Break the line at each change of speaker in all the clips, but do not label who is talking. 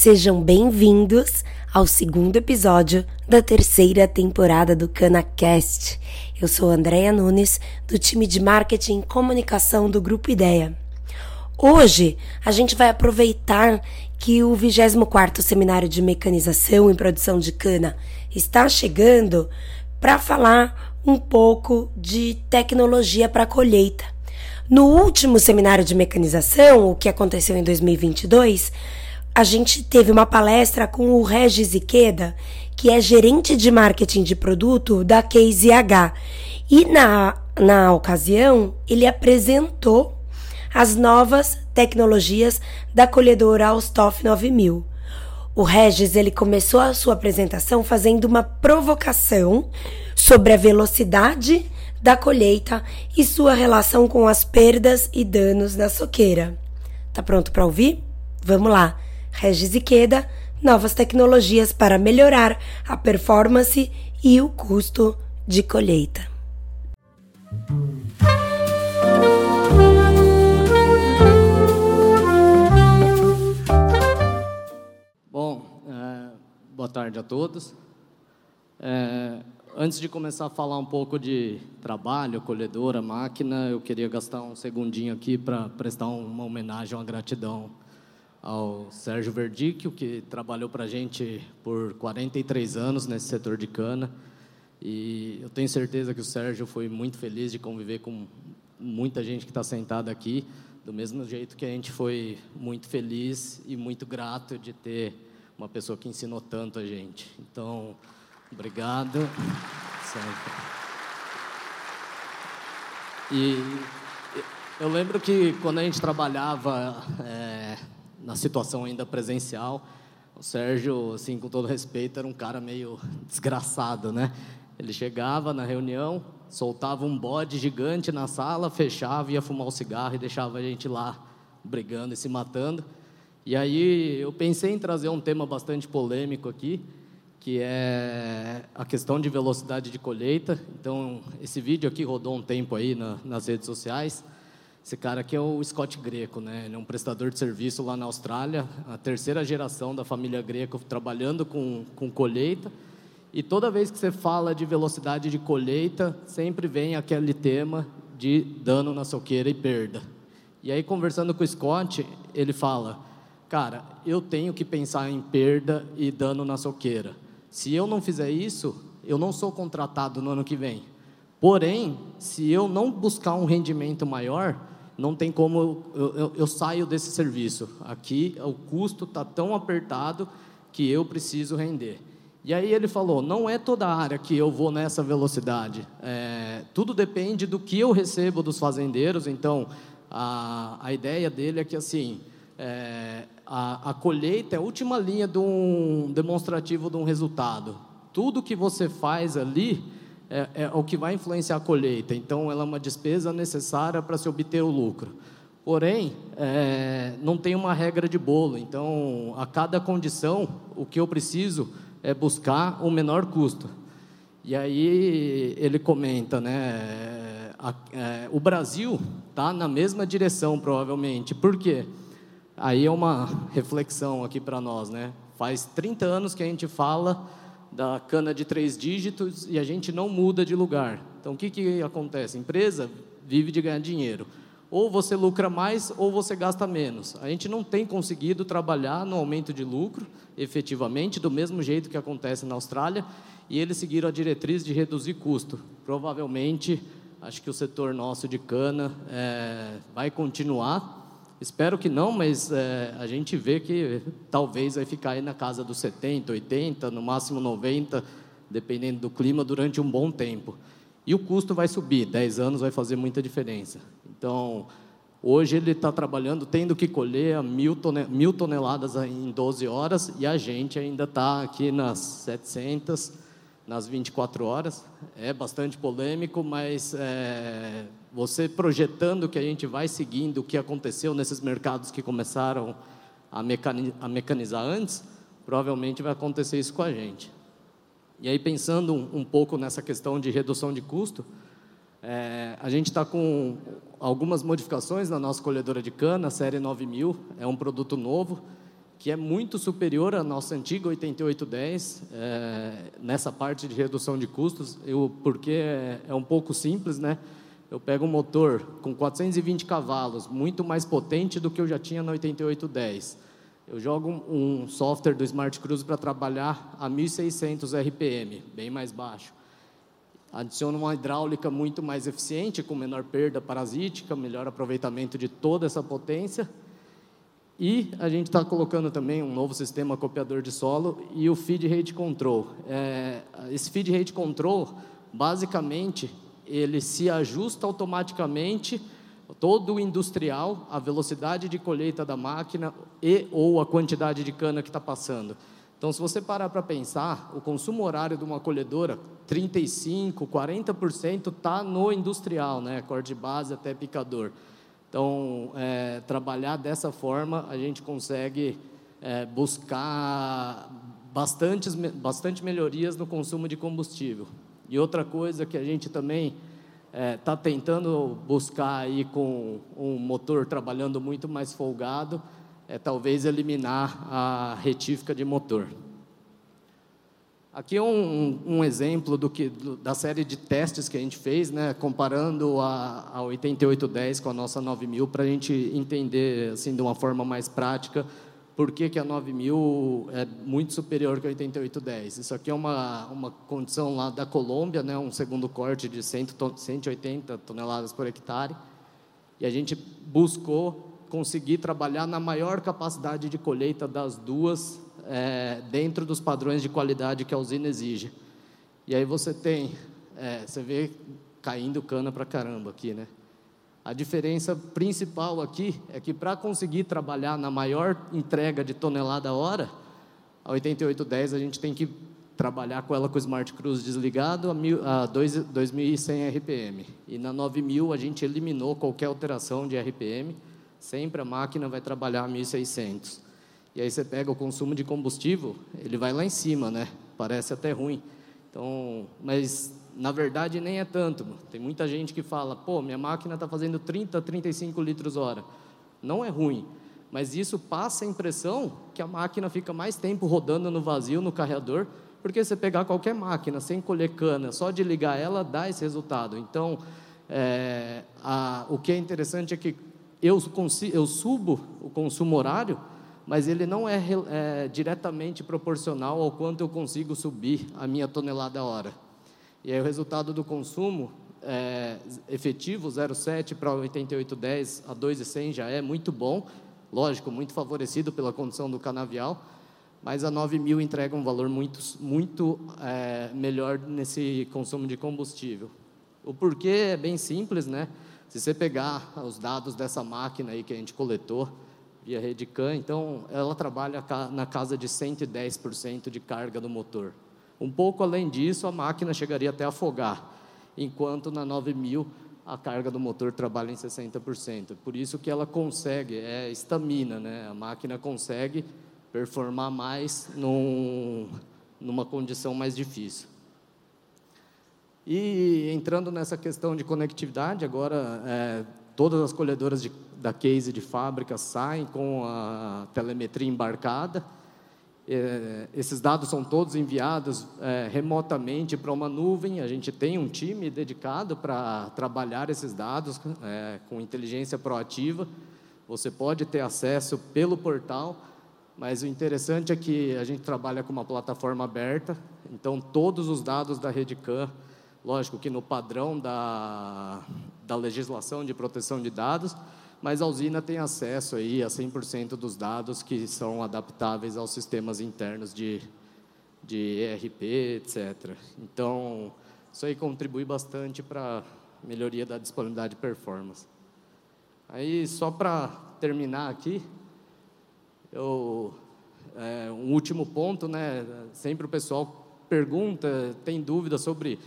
Sejam bem-vindos ao segundo episódio da terceira temporada do CanaCast. Eu sou Andréia Nunes, do time de marketing e comunicação do Grupo Ideia. Hoje a gente vai aproveitar que o 24º Seminário de Mecanização e Produção de Cana está chegando para falar um pouco de tecnologia para colheita. No último seminário de mecanização, o que aconteceu em 2022, a gente teve uma palestra com o Regis Iqueda, que é gerente de marketing de produto da Case H. E na, na ocasião, ele apresentou as novas tecnologias da colhedora Alstoff 9000. O Regis ele começou a sua apresentação fazendo uma provocação sobre a velocidade da colheita e sua relação com as perdas e danos da soqueira. Tá pronto para ouvir? Vamos lá. Regis Iqueda, novas tecnologias para melhorar a performance e o custo de colheita.
Boa tarde a todos. É, antes de começar a falar um pouco de trabalho, colhedora, máquina, eu queria gastar um segundinho aqui para prestar uma homenagem, uma gratidão ao Sérgio Verdicchio, que trabalhou para a gente por 43 anos nesse setor de cana. E eu tenho certeza que o Sérgio foi muito feliz de conviver com muita gente que está sentada aqui, do mesmo jeito que a gente foi muito feliz e muito grato de ter uma pessoa que ensinou tanto a gente. Então, obrigado. Sempre. E eu lembro que quando a gente trabalhava é, na situação ainda presencial, o Sérgio, assim, com todo respeito, era um cara meio desgraçado, né? Ele chegava na reunião, soltava um bode gigante na sala, fechava, ia fumar o um cigarro e deixava a gente lá brigando e se matando. E aí eu pensei em trazer um tema bastante polêmico aqui, que é a questão de velocidade de colheita. Então, esse vídeo aqui rodou um tempo aí na, nas redes sociais. Esse cara aqui é o Scott Greco, né? Ele é um prestador de serviço lá na Austrália, a terceira geração da família Greco trabalhando com, com colheita. E toda vez que você fala de velocidade de colheita, sempre vem aquele tema de dano na soqueira e perda. E aí, conversando com o Scott, ele fala: cara, eu tenho que pensar em perda e dano na soqueira. Se eu não fizer isso, eu não sou contratado no ano que vem. Porém, se eu não buscar um rendimento maior, não tem como eu, eu, eu saio desse serviço. Aqui o custo está tão apertado que eu preciso render. E aí ele falou: não é toda área que eu vou nessa velocidade. É, tudo depende do que eu recebo dos fazendeiros. Então, a, a ideia dele é que assim é, a, a colheita é a última linha de um demonstrativo de um resultado. Tudo que você faz ali é, é, o que vai influenciar a colheita. Então, ela é uma despesa necessária para se obter o lucro. Porém, é, não tem uma regra de bolo. Então, a cada condição, o que eu preciso é buscar o menor custo. E aí ele comenta, né? A, é, o Brasil está na mesma direção, provavelmente. Por quê? Aí é uma reflexão aqui para nós, né? Faz 30 anos que a gente fala da cana de três dígitos e a gente não muda de lugar. Então, o que, que acontece? A empresa vive de ganhar dinheiro. Ou você lucra mais ou você gasta menos. A gente não tem conseguido trabalhar no aumento de lucro, efetivamente, do mesmo jeito que acontece na Austrália, e eles seguiram a diretriz de reduzir custo. Provavelmente, acho que o setor nosso de cana é, vai continuar Espero que não, mas é, a gente vê que talvez vai ficar aí na casa dos 70, 80, no máximo 90, dependendo do clima, durante um bom tempo. E o custo vai subir, 10 anos vai fazer muita diferença. Então, hoje ele está trabalhando, tendo que colher mil toneladas em 12 horas, e a gente ainda está aqui nas 700, nas 24 horas. É bastante polêmico, mas é, você projetando que a gente vai seguindo o que aconteceu nesses mercados que começaram a, mecanizar antes, provavelmente vai acontecer isso com a gente. E aí, pensando um, um pouco nessa questão de redução de custo, é, a gente está com algumas modificações na nossa colhedora de cana, a série 9000, é um produto novo, que é muito superior à nossa antiga 8810, é, nessa parte de redução de custos, eu, porque é, é um pouco simples, né? Eu pego um motor com 420 cavalos, muito mais potente do que eu já tinha na 8810. Eu jogo um, software do Smart Cruise para trabalhar a 1600 RPM, bem mais baixo. Adiciono uma hidráulica muito mais eficiente, com menor perda parasítica, melhor aproveitamento de toda essa potência. E a gente está colocando também um novo sistema copiador de solo e o feed rate control. É, esse feed rate control, basicamente, ele se ajusta automaticamente todo o industrial, a velocidade de colheita da máquina e ou a quantidade de cana que está passando. Então, se você parar para pensar, o consumo horário de uma colhedora, 35, 40% está no industrial, né? corte base até picador. Então, é, trabalhar dessa forma, a gente consegue é, buscar bastantes, bastante melhorias no consumo de combustível. E outra coisa que a gente também está é, tá tentando buscar aí com um motor trabalhando muito mais folgado, é talvez eliminar a retífica de motor. Aqui é um, um exemplo do que, do, da série de testes que a gente fez, né, comparando a, a 8810 com a nossa 9000, para a gente entender assim, de uma forma mais prática por que, que a 9000 é muito superior que a 8810. Isso aqui é uma, uma condição lá da Colômbia, né, um segundo corte de 100, 180 toneladas por hectare, e a gente buscou conseguir trabalhar na maior capacidade de colheita das duas, é, dentro dos padrões de qualidade que a usina exige. E aí você tem, é, você vê caindo cana para caramba aqui, né? A diferença principal aqui é que para conseguir trabalhar na maior entrega de tonelada hora, a 8810 a gente tem que trabalhar com ela com o Smart Cruise desligado a, a 2100 RPM. E na 9000 a gente eliminou qualquer alteração de RPM, sempre a máquina vai trabalhar a 1600. E aí você pega o consumo de combustível, ele vai lá em cima, né? Parece até ruim. Então, mas na verdade, nem é tanto. Tem muita gente que fala, pô, minha máquina está fazendo 30, 35 litros hora. Não é ruim, mas isso passa a impressão que a máquina fica mais tempo rodando no vazio, no carreador, porque você pegar qualquer máquina sem colher cana, só de ligar ela, dá esse resultado. Então, é, a, o que é interessante é que eu, eu subo o consumo horário, mas ele não é, é diretamente proporcional ao quanto eu consigo subir a minha tonelada hora. E aí o resultado do consumo é, efetivo, 0,7 para 88,10 a 2,100 já é muito bom, lógico, muito favorecido pela condição do canavial, mas a 9 mil entrega um valor muito, muito é, melhor nesse consumo de combustível. O porquê é bem simples, né? Se você pegar os dados dessa máquina aí que a gente coletou via Redicam, então ela trabalha na casa de 110% de carga do motor. Um pouco além disso, a máquina chegaria até a afogar, enquanto na 9000 a carga do motor trabalha em 60%. Por isso que ela consegue, é estamina, né? A máquina consegue performar mais num, numa condição mais difícil. E entrando nessa questão de conectividade, agora é, todas as colhedoras de, da case de fábrica saem com a telemetria embarcada esses dados são todos enviados é, remotamente para uma nuvem. A gente tem um time dedicado para trabalhar esses dados é, com inteligência proativa. Você pode ter acesso pelo portal, mas o interessante é que a gente trabalha com uma plataforma aberta, então todos os dados da Redcam, lógico que no padrão da, da legislação de proteção de dados, mas a usina tem acesso aí a 100% dos dados que são adaptáveis aos sistemas internos de, de ERP, etc. Então, isso aí contribui bastante para a melhoria da disponibilidade de performance. Aí, só para terminar aqui, eu, é, um último ponto, né? Sempre o pessoal pergunta, tem dúvida sobre,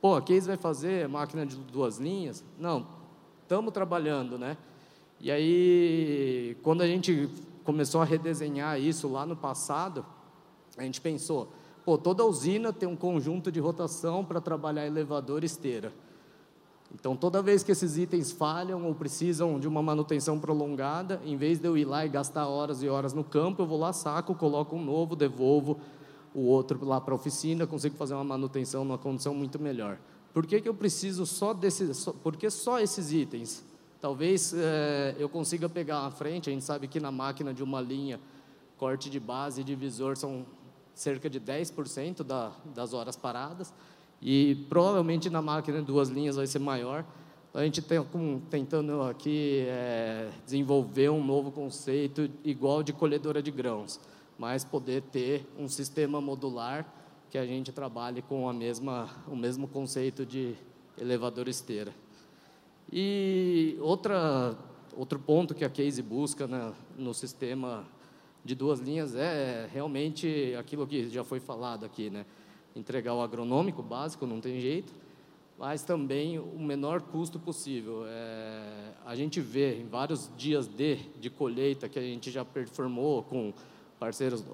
pô, a Case vai fazer máquina de duas linhas? Não, estamos trabalhando, né? E aí, quando a gente começou a redesenhar isso lá no passado, a gente pensou, pô, toda usina tem um conjunto de rotação para trabalhar elevador e esteira. Então, toda vez que esses itens falham ou precisam de uma manutenção prolongada, em vez de eu ir lá e gastar horas e horas no campo, eu vou lá, saco, coloco um novo, devolvo o outro lá para a oficina, consigo fazer uma manutenção numa condição muito melhor. Por que, que eu preciso só desses, por que só esses itens? Talvez é, eu consiga pegar à frente, a gente sabe que na máquina de uma linha, corte de base e divisor são cerca de 10% da, das horas paradas, e provavelmente na máquina de duas linhas vai ser maior. A gente está tentando aqui é, desenvolver um novo conceito igual de colhedora de grãos, mas poder ter um sistema modular que a gente trabalhe com a mesma, o mesmo conceito de elevador esteira. E outra, outro ponto que a Case busca né, no sistema de duas linhas é realmente aquilo que já foi falado aqui, né? entregar o agronômico básico, não tem jeito, mas também o menor custo possível. É, a gente vê em vários dias de, de colheita que a gente já performou com parceiros,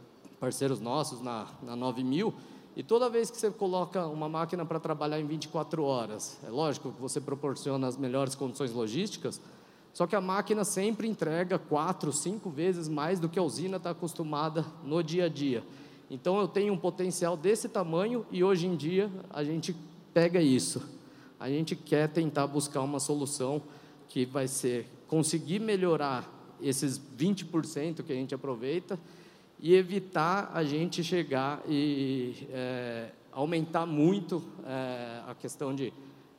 parceiros nossos na, na 9000, e toda vez que você coloca uma máquina para trabalhar em 24 horas, é lógico que você proporciona as melhores condições logísticas, só que a máquina sempre entrega quatro, cinco vezes mais do que a usina está acostumada no dia a dia. Então eu tenho um potencial desse tamanho e hoje em dia a gente pega isso. A gente quer tentar buscar uma solução que vai ser conseguir melhorar esses 20% que a gente aproveita e evitar a gente chegar e é, aumentar muito é, a questão de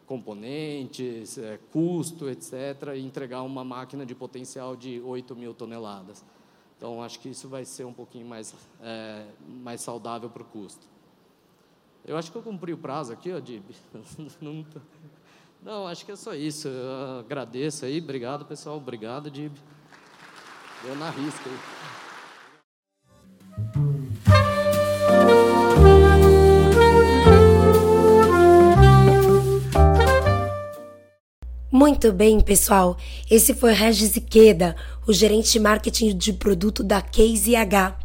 componentes, é, custo, etc., e entregar uma máquina de potencial de 8 mil toneladas. Então, acho que isso vai ser um pouquinho mais, é, mais saudável para o custo. Eu acho que eu cumpri o prazo aqui, ó, Dib. Não, não, acho que é só isso. Eu agradeço aí, obrigado, pessoal. Obrigado, Dib. Deu na risca aí.
Muito bem, pessoal. Esse foi Regis Iqueda, o gerente de marketing de produto da Case H.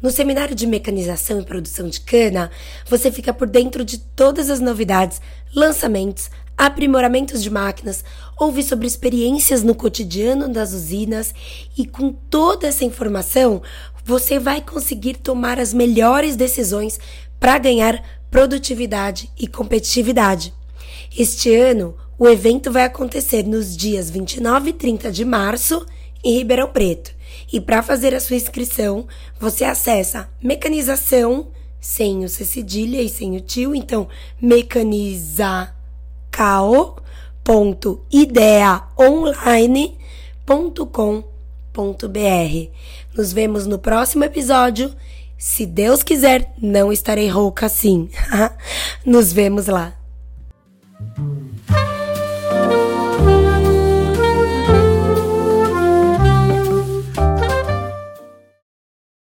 No seminário de mecanização e produção de cana, você fica por dentro de todas as novidades, lançamentos, aprimoramentos de máquinas, ouve sobre experiências no cotidiano das usinas e com toda essa informação, você vai conseguir tomar as melhores decisões para ganhar produtividade e competitividade. Este ano, o evento vai acontecer nos dias 29 e 30 de março em Ribeirão Preto. E para fazer a sua inscrição, você acessa mecanização sem o C cedilha e sem o tio, então mecanizacao.ideaonline.com.br. Nos vemos no próximo episódio. Se Deus quiser, não estarei rouca assim. Nos vemos lá.